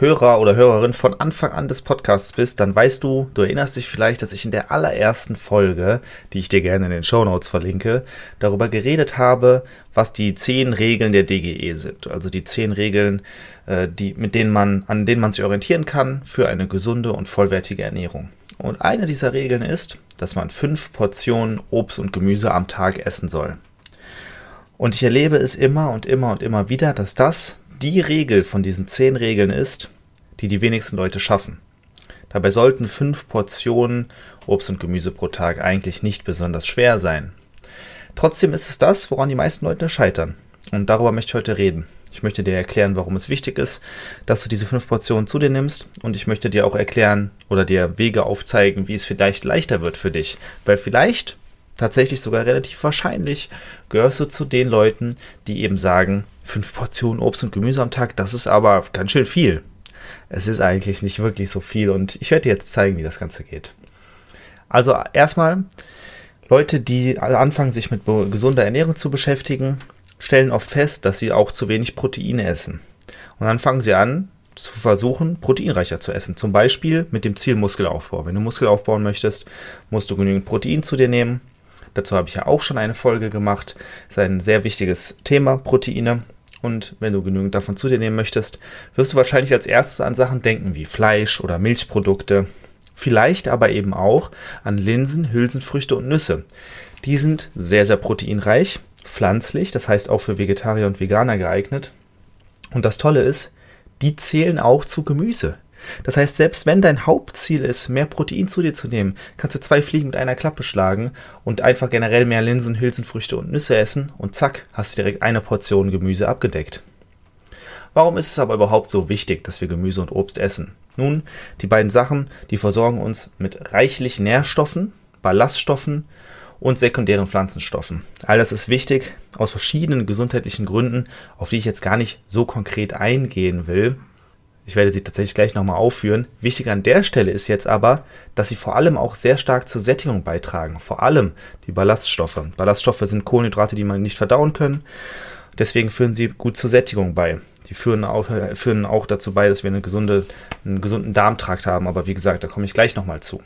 Hörer oder Hörerin von Anfang an des Podcasts bist, dann weißt du, du erinnerst dich vielleicht, dass ich in der allerersten Folge, die ich dir gerne in den Show Notes verlinke, darüber geredet habe, was die zehn Regeln der DGE sind. Also die zehn Regeln, äh, die, mit denen man, an denen man sich orientieren kann für eine gesunde und vollwertige Ernährung. Und eine dieser Regeln ist, dass man fünf Portionen Obst und Gemüse am Tag essen soll. Und ich erlebe es immer und immer und immer wieder, dass das die Regel von diesen zehn Regeln ist, die die wenigsten Leute schaffen. Dabei sollten fünf Portionen Obst und Gemüse pro Tag eigentlich nicht besonders schwer sein. Trotzdem ist es das, woran die meisten Leute scheitern. Und darüber möchte ich heute reden. Ich möchte dir erklären, warum es wichtig ist, dass du diese fünf Portionen zu dir nimmst. Und ich möchte dir auch erklären oder dir Wege aufzeigen, wie es vielleicht leichter wird für dich. Weil vielleicht tatsächlich sogar relativ wahrscheinlich gehörst du zu den Leuten, die eben sagen, fünf Portionen Obst und Gemüse am Tag, das ist aber ganz schön viel. Es ist eigentlich nicht wirklich so viel und ich werde dir jetzt zeigen, wie das Ganze geht. Also erstmal, Leute, die anfangen, sich mit gesunder Ernährung zu beschäftigen, stellen oft fest, dass sie auch zu wenig Proteine essen. Und dann fangen sie an, zu versuchen, proteinreicher zu essen. Zum Beispiel mit dem Ziel Muskelaufbau. Wenn du Muskel aufbauen möchtest, musst du genügend Protein zu dir nehmen. Dazu habe ich ja auch schon eine Folge gemacht. Das ist ein sehr wichtiges Thema, Proteine. Und wenn du genügend davon zu dir nehmen möchtest, wirst du wahrscheinlich als erstes an Sachen denken wie Fleisch oder Milchprodukte. Vielleicht aber eben auch an Linsen, Hülsenfrüchte und Nüsse. Die sind sehr, sehr proteinreich, pflanzlich, das heißt auch für Vegetarier und Veganer geeignet. Und das Tolle ist, die zählen auch zu Gemüse. Das heißt, selbst wenn dein Hauptziel ist, mehr Protein zu dir zu nehmen, kannst du zwei Fliegen mit einer Klappe schlagen und einfach generell mehr Linsen, Hülsenfrüchte und Nüsse essen und zack, hast du direkt eine Portion Gemüse abgedeckt. Warum ist es aber überhaupt so wichtig, dass wir Gemüse und Obst essen? Nun, die beiden Sachen, die versorgen uns mit reichlich Nährstoffen, Ballaststoffen und sekundären Pflanzenstoffen. All das ist wichtig aus verschiedenen gesundheitlichen Gründen, auf die ich jetzt gar nicht so konkret eingehen will. Ich werde sie tatsächlich gleich nochmal aufführen. Wichtig an der Stelle ist jetzt aber, dass sie vor allem auch sehr stark zur Sättigung beitragen. Vor allem die Ballaststoffe. Ballaststoffe sind Kohlenhydrate, die man nicht verdauen können. Deswegen führen sie gut zur Sättigung bei. Die führen auch, führen auch dazu bei, dass wir eine gesunde, einen gesunden Darmtrakt haben. Aber wie gesagt, da komme ich gleich nochmal zu.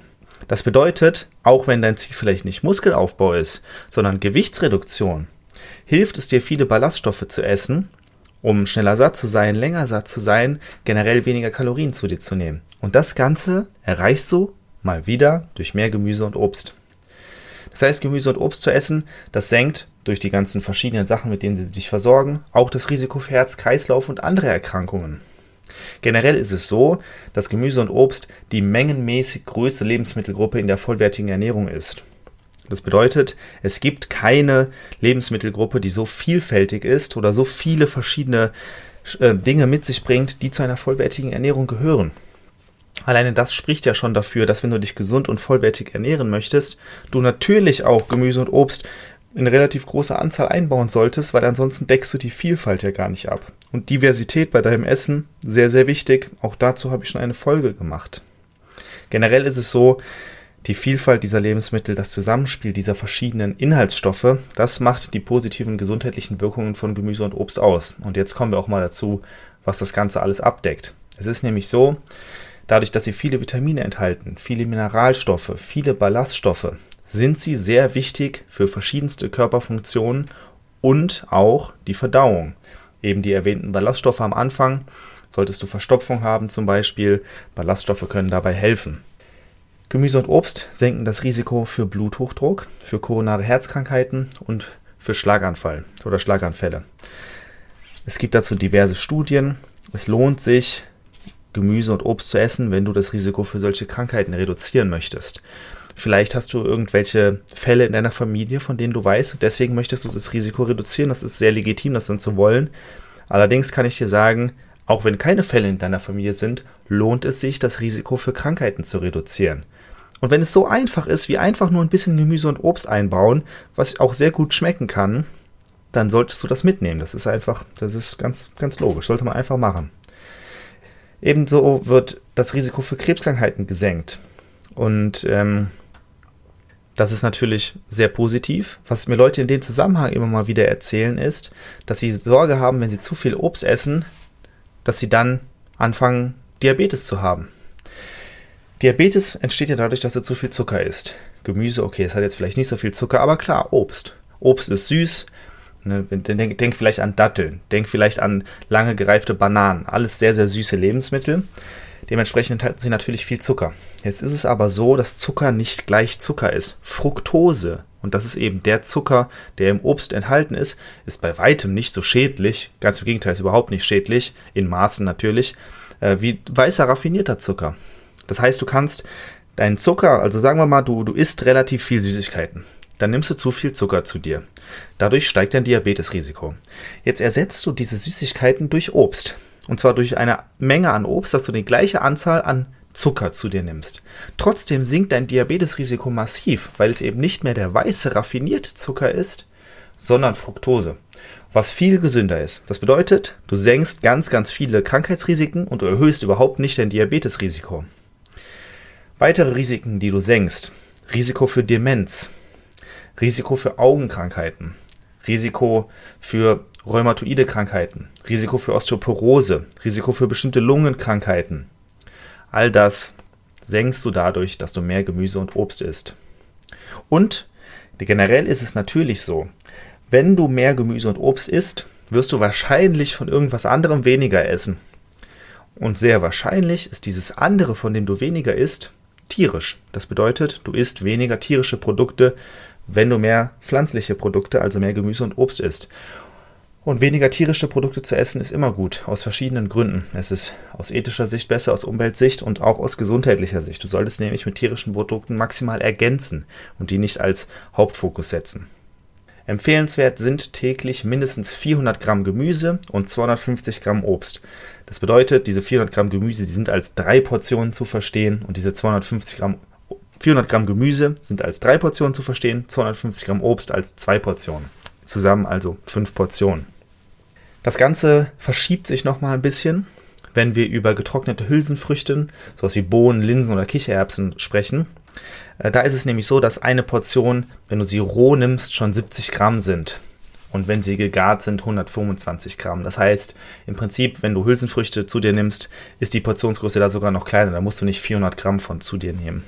Das bedeutet, auch wenn dein Ziel vielleicht nicht Muskelaufbau ist, sondern Gewichtsreduktion, hilft es dir, viele Ballaststoffe zu essen, um schneller satt zu sein, länger satt zu sein, generell weniger Kalorien zu dir zu nehmen. Und das Ganze erreichst du mal wieder durch mehr Gemüse und Obst. Das heißt, Gemüse und Obst zu essen, das senkt durch die ganzen verschiedenen Sachen, mit denen sie dich versorgen, auch das Risiko für Herz, Kreislauf und andere Erkrankungen. Generell ist es so, dass Gemüse und Obst die mengenmäßig größte Lebensmittelgruppe in der vollwertigen Ernährung ist. Das bedeutet, es gibt keine Lebensmittelgruppe, die so vielfältig ist oder so viele verschiedene äh, Dinge mit sich bringt, die zu einer vollwertigen Ernährung gehören. Alleine das spricht ja schon dafür, dass wenn du dich gesund und vollwertig ernähren möchtest, du natürlich auch Gemüse und Obst in relativ großer Anzahl einbauen solltest, weil ansonsten deckst du die Vielfalt ja gar nicht ab. Und Diversität bei deinem Essen, sehr, sehr wichtig. Auch dazu habe ich schon eine Folge gemacht. Generell ist es so, die Vielfalt dieser Lebensmittel, das Zusammenspiel dieser verschiedenen Inhaltsstoffe, das macht die positiven gesundheitlichen Wirkungen von Gemüse und Obst aus. Und jetzt kommen wir auch mal dazu, was das Ganze alles abdeckt. Es ist nämlich so, dadurch, dass sie viele Vitamine enthalten, viele Mineralstoffe, viele Ballaststoffe, sind sie sehr wichtig für verschiedenste Körperfunktionen und auch die Verdauung. Eben die erwähnten Ballaststoffe am Anfang, solltest du Verstopfung haben zum Beispiel, Ballaststoffe können dabei helfen. Gemüse und Obst senken das Risiko für Bluthochdruck, für koronare Herzkrankheiten und für Schlaganfall oder Schlaganfälle. Es gibt dazu diverse Studien. Es lohnt sich, Gemüse und Obst zu essen, wenn du das Risiko für solche Krankheiten reduzieren möchtest. Vielleicht hast du irgendwelche Fälle in deiner Familie, von denen du weißt, und deswegen möchtest du das Risiko reduzieren. Das ist sehr legitim, das dann zu wollen. Allerdings kann ich dir sagen, auch wenn keine Fälle in deiner Familie sind, lohnt es sich, das Risiko für Krankheiten zu reduzieren. Und wenn es so einfach ist, wie einfach nur ein bisschen Gemüse und Obst einbauen, was auch sehr gut schmecken kann, dann solltest du das mitnehmen. Das ist einfach, das ist ganz, ganz logisch. Sollte man einfach machen. Ebenso wird das Risiko für Krebskrankheiten gesenkt. Und ähm, das ist natürlich sehr positiv. Was mir Leute in dem Zusammenhang immer mal wieder erzählen, ist, dass sie Sorge haben, wenn sie zu viel Obst essen, dass sie dann anfangen, Diabetes zu haben. Diabetes entsteht ja dadurch, dass du zu viel Zucker isst. Gemüse, okay, es hat jetzt vielleicht nicht so viel Zucker, aber klar, Obst. Obst ist süß. Ne, denk, denk vielleicht an Datteln, denk vielleicht an lange gereifte Bananen. Alles sehr, sehr süße Lebensmittel. Dementsprechend enthalten sie natürlich viel Zucker. Jetzt ist es aber so, dass Zucker nicht gleich Zucker ist. Fructose, und das ist eben der Zucker, der im Obst enthalten ist, ist bei weitem nicht so schädlich, ganz im Gegenteil, ist überhaupt nicht schädlich, in Maßen natürlich, äh, wie weißer raffinierter Zucker. Das heißt, du kannst deinen Zucker, also sagen wir mal, du, du isst relativ viel Süßigkeiten. Dann nimmst du zu viel Zucker zu dir. Dadurch steigt dein Diabetesrisiko. Jetzt ersetzt du diese Süßigkeiten durch Obst. Und zwar durch eine Menge an Obst, dass du die gleiche Anzahl an Zucker zu dir nimmst. Trotzdem sinkt dein Diabetesrisiko massiv, weil es eben nicht mehr der weiße raffinierte Zucker ist, sondern Fructose, was viel gesünder ist. Das bedeutet, du senkst ganz, ganz viele Krankheitsrisiken und du erhöhst überhaupt nicht dein Diabetesrisiko. Weitere Risiken, die du senkst. Risiko für Demenz, Risiko für Augenkrankheiten, Risiko für rheumatoide Krankheiten, Risiko für Osteoporose, Risiko für bestimmte Lungenkrankheiten. All das senkst du dadurch, dass du mehr Gemüse und Obst isst. Und generell ist es natürlich so, wenn du mehr Gemüse und Obst isst, wirst du wahrscheinlich von irgendwas anderem weniger essen. Und sehr wahrscheinlich ist dieses andere, von dem du weniger isst, tierisch. Das bedeutet, du isst weniger tierische Produkte, wenn du mehr pflanzliche Produkte, also mehr Gemüse und Obst isst. Und weniger tierische Produkte zu essen ist immer gut, aus verschiedenen Gründen. Es ist aus ethischer Sicht besser, aus Umweltsicht und auch aus gesundheitlicher Sicht. Du solltest nämlich mit tierischen Produkten maximal ergänzen und die nicht als Hauptfokus setzen. Empfehlenswert sind täglich mindestens 400 Gramm Gemüse und 250 Gramm Obst. Das bedeutet, diese 400 Gramm Gemüse, die sind als drei Portionen zu verstehen und diese 250 Gramm 400 Gramm Gemüse sind als drei Portionen zu verstehen, 250 Gramm Obst als zwei Portionen. Zusammen also fünf Portionen. Das Ganze verschiebt sich nochmal ein bisschen, wenn wir über getrocknete Hülsenfrüchte, sowas wie Bohnen, Linsen oder Kichererbsen sprechen. Äh, da ist es nämlich so, dass eine Portion, wenn du sie roh nimmst, schon 70 Gramm sind. Und wenn sie gegart sind, 125 Gramm. Das heißt, im Prinzip, wenn du Hülsenfrüchte zu dir nimmst, ist die Portionsgröße da sogar noch kleiner. Da musst du nicht 400 Gramm von zu dir nehmen.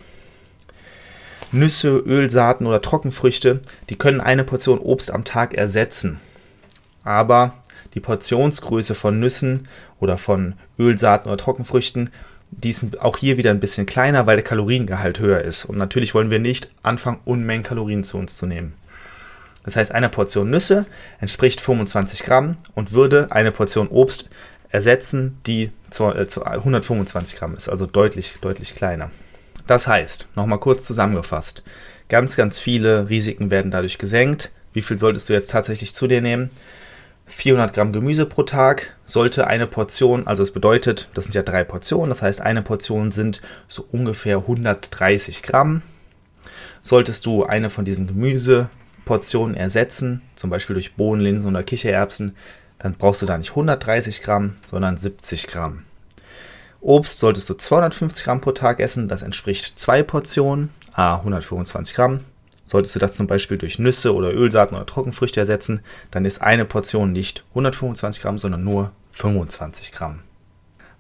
Nüsse, Ölsaaten oder Trockenfrüchte, die können eine Portion Obst am Tag ersetzen. Aber die Portionsgröße von Nüssen oder von Ölsaaten oder Trockenfrüchten, die sind auch hier wieder ein bisschen kleiner, weil der Kaloriengehalt höher ist. Und natürlich wollen wir nicht anfangen, Unmengen Kalorien zu uns zu nehmen. Das heißt, eine Portion Nüsse entspricht 25 Gramm und würde eine Portion Obst ersetzen, die 125 äh, Gramm ist, also deutlich, deutlich kleiner. Das heißt, nochmal kurz zusammengefasst, ganz, ganz viele Risiken werden dadurch gesenkt. Wie viel solltest du jetzt tatsächlich zu dir nehmen? 400 Gramm Gemüse pro Tag sollte eine Portion, also es bedeutet, das sind ja drei Portionen, das heißt eine Portion sind so ungefähr 130 Gramm. Solltest du eine von diesen Gemüseportionen ersetzen, zum Beispiel durch Bohnen, Linsen oder Kichererbsen, dann brauchst du da nicht 130 Gramm, sondern 70 Gramm. Obst solltest du 250 Gramm pro Tag essen, das entspricht zwei Portionen, a 125 Gramm. Solltest du das zum Beispiel durch Nüsse oder Ölsaaten oder Trockenfrüchte ersetzen, dann ist eine Portion nicht 125 Gramm, sondern nur 25 Gramm.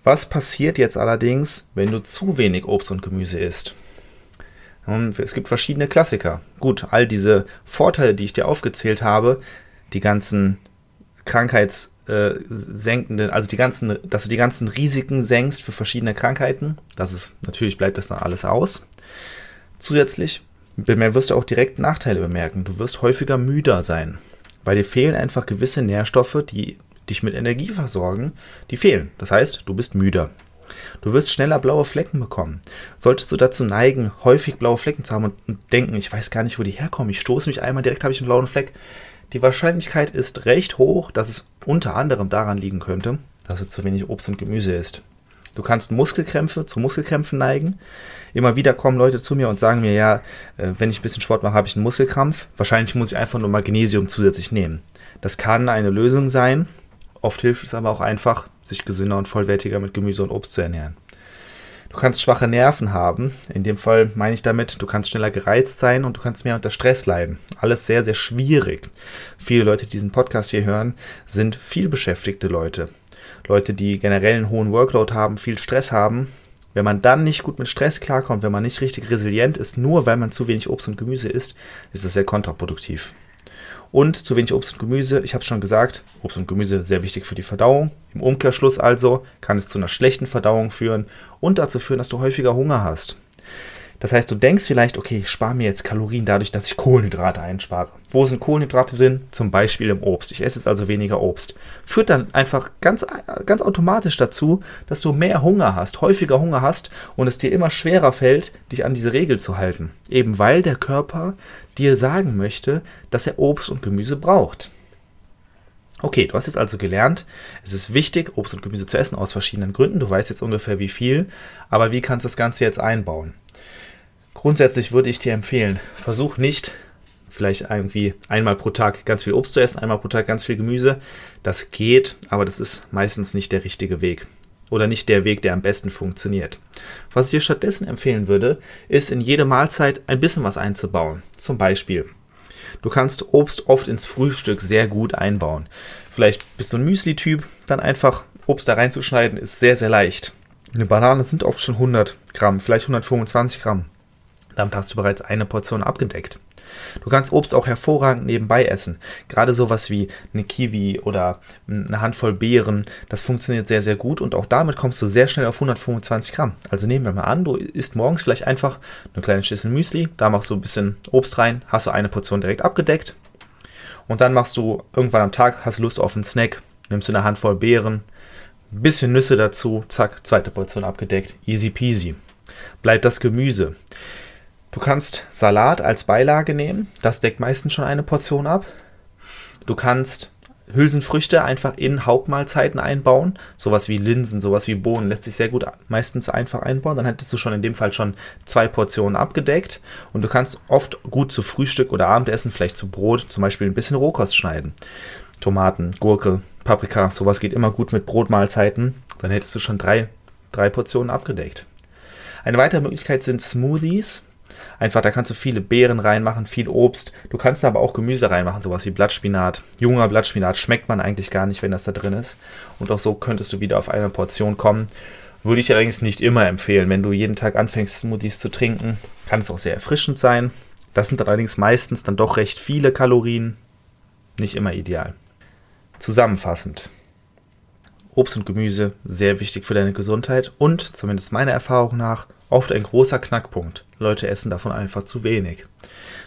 Was passiert jetzt allerdings, wenn du zu wenig Obst und Gemüse isst? Es gibt verschiedene Klassiker. Gut, all diese Vorteile, die ich dir aufgezählt habe, die ganzen krankheitssenkenden, also die ganzen, dass du die ganzen Risiken senkst für verschiedene Krankheiten, das ist, natürlich bleibt das dann alles aus. Zusätzlich wirst du auch direkt Nachteile bemerken. Du wirst häufiger müder sein, weil dir fehlen einfach gewisse Nährstoffe, die dich mit Energie versorgen, die fehlen. Das heißt, du bist müder. Du wirst schneller blaue Flecken bekommen. Solltest du dazu neigen, häufig blaue Flecken zu haben und denken, ich weiß gar nicht, wo die herkommen, ich stoße mich einmal, direkt habe ich einen blauen Fleck. Die Wahrscheinlichkeit ist recht hoch, dass es unter anderem daran liegen könnte, dass du zu wenig Obst und Gemüse isst. Du kannst Muskelkrämpfe zu Muskelkrämpfen neigen. Immer wieder kommen Leute zu mir und sagen mir, ja, äh, wenn ich ein bisschen Sport mache, habe ich einen Muskelkrampf. Wahrscheinlich muss ich einfach nur Magnesium zusätzlich nehmen. Das kann eine Lösung sein. Oft hilft es aber auch einfach, sich gesünder und vollwertiger mit Gemüse und Obst zu ernähren. Du kannst schwache Nerven haben. In dem Fall meine ich damit, du kannst schneller gereizt sein und du kannst mehr unter Stress leiden. Alles sehr, sehr schwierig. Viele Leute, die diesen Podcast hier hören, sind viel beschäftigte Leute. Leute, die generell einen hohen Workload haben, viel Stress haben. Wenn man dann nicht gut mit Stress klarkommt, wenn man nicht richtig resilient ist, nur weil man zu wenig Obst und Gemüse isst, ist das sehr kontraproduktiv. Und zu wenig Obst und Gemüse, ich habe es schon gesagt, Obst und Gemüse sehr wichtig für die Verdauung. Im Umkehrschluss also kann es zu einer schlechten Verdauung führen und dazu führen, dass du häufiger Hunger hast. Das heißt, du denkst vielleicht, okay, ich spare mir jetzt Kalorien dadurch, dass ich Kohlenhydrate einspare. Wo sind Kohlenhydrate drin? Zum Beispiel im Obst. Ich esse jetzt also weniger Obst. Führt dann einfach ganz, ganz automatisch dazu, dass du mehr Hunger hast, häufiger Hunger hast und es dir immer schwerer fällt, dich an diese Regel zu halten. Eben weil der Körper dir sagen möchte, dass er Obst und Gemüse braucht. Okay, du hast jetzt also gelernt, es ist wichtig, Obst und Gemüse zu essen aus verschiedenen Gründen. Du weißt jetzt ungefähr wie viel, aber wie kannst du das Ganze jetzt einbauen? Grundsätzlich würde ich dir empfehlen, versuch nicht vielleicht irgendwie einmal pro Tag ganz viel Obst zu essen, einmal pro Tag ganz viel Gemüse. Das geht, aber das ist meistens nicht der richtige Weg oder nicht der Weg, der am besten funktioniert. Was ich dir stattdessen empfehlen würde, ist in jede Mahlzeit ein bisschen was einzubauen. Zum Beispiel, du kannst Obst oft ins Frühstück sehr gut einbauen. Vielleicht bist du ein Müsli-Typ, dann einfach Obst da reinzuschneiden ist sehr, sehr leicht. Eine Banane sind oft schon 100 Gramm, vielleicht 125 Gramm. Damit hast du bereits eine Portion abgedeckt. Du kannst Obst auch hervorragend nebenbei essen. Gerade sowas wie eine Kiwi oder eine Handvoll Beeren, das funktioniert sehr, sehr gut und auch damit kommst du sehr schnell auf 125 Gramm. Also nehmen wir mal an, du isst morgens vielleicht einfach eine kleine Schüssel Müsli, da machst du ein bisschen Obst rein, hast du eine Portion direkt abgedeckt und dann machst du irgendwann am Tag, hast Lust auf einen Snack, nimmst du eine Handvoll Beeren, ein bisschen Nüsse dazu, zack, zweite Portion abgedeckt, easy peasy. Bleibt das Gemüse. Du kannst Salat als Beilage nehmen, das deckt meistens schon eine Portion ab. Du kannst Hülsenfrüchte einfach in Hauptmahlzeiten einbauen. Sowas wie Linsen, sowas wie Bohnen lässt sich sehr gut meistens einfach einbauen. Dann hättest du schon in dem Fall schon zwei Portionen abgedeckt. Und du kannst oft gut zu Frühstück oder Abendessen, vielleicht zu Brot, zum Beispiel ein bisschen Rohkost schneiden. Tomaten, Gurke, Paprika, sowas geht immer gut mit Brotmahlzeiten. Dann hättest du schon drei, drei Portionen abgedeckt. Eine weitere Möglichkeit sind Smoothies. Einfach, da kannst du viele Beeren reinmachen, viel Obst. Du kannst aber auch Gemüse reinmachen, sowas wie Blattspinat. Junger Blattspinat schmeckt man eigentlich gar nicht, wenn das da drin ist. Und auch so könntest du wieder auf eine Portion kommen. Würde ich allerdings nicht immer empfehlen. Wenn du jeden Tag anfängst, Smoothies zu trinken, kann es auch sehr erfrischend sein. Das sind allerdings meistens dann doch recht viele Kalorien. Nicht immer ideal. Zusammenfassend. Obst und Gemüse sehr wichtig für deine Gesundheit und, zumindest meiner Erfahrung nach, oft ein großer Knackpunkt. Leute essen davon einfach zu wenig.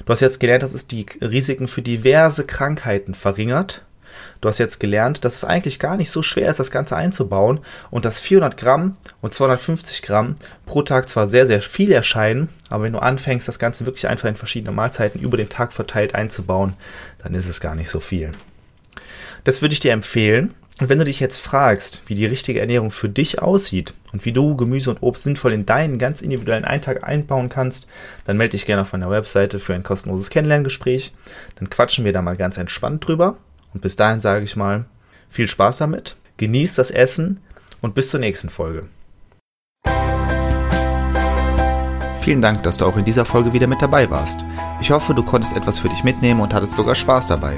Du hast jetzt gelernt, dass es die Risiken für diverse Krankheiten verringert. Du hast jetzt gelernt, dass es eigentlich gar nicht so schwer ist, das Ganze einzubauen und dass 400 Gramm und 250 Gramm pro Tag zwar sehr, sehr viel erscheinen, aber wenn du anfängst, das Ganze wirklich einfach in verschiedene Mahlzeiten über den Tag verteilt einzubauen, dann ist es gar nicht so viel. Das würde ich dir empfehlen. Und wenn du dich jetzt fragst, wie die richtige Ernährung für dich aussieht und wie du Gemüse und Obst sinnvoll in deinen ganz individuellen Eintag einbauen kannst, dann melde dich gerne auf meiner Webseite für ein kostenloses Kennenlerngespräch. Dann quatschen wir da mal ganz entspannt drüber. Und bis dahin sage ich mal, viel Spaß damit, genieß das Essen und bis zur nächsten Folge. Vielen Dank, dass du auch in dieser Folge wieder mit dabei warst. Ich hoffe, du konntest etwas für dich mitnehmen und hattest sogar Spaß dabei.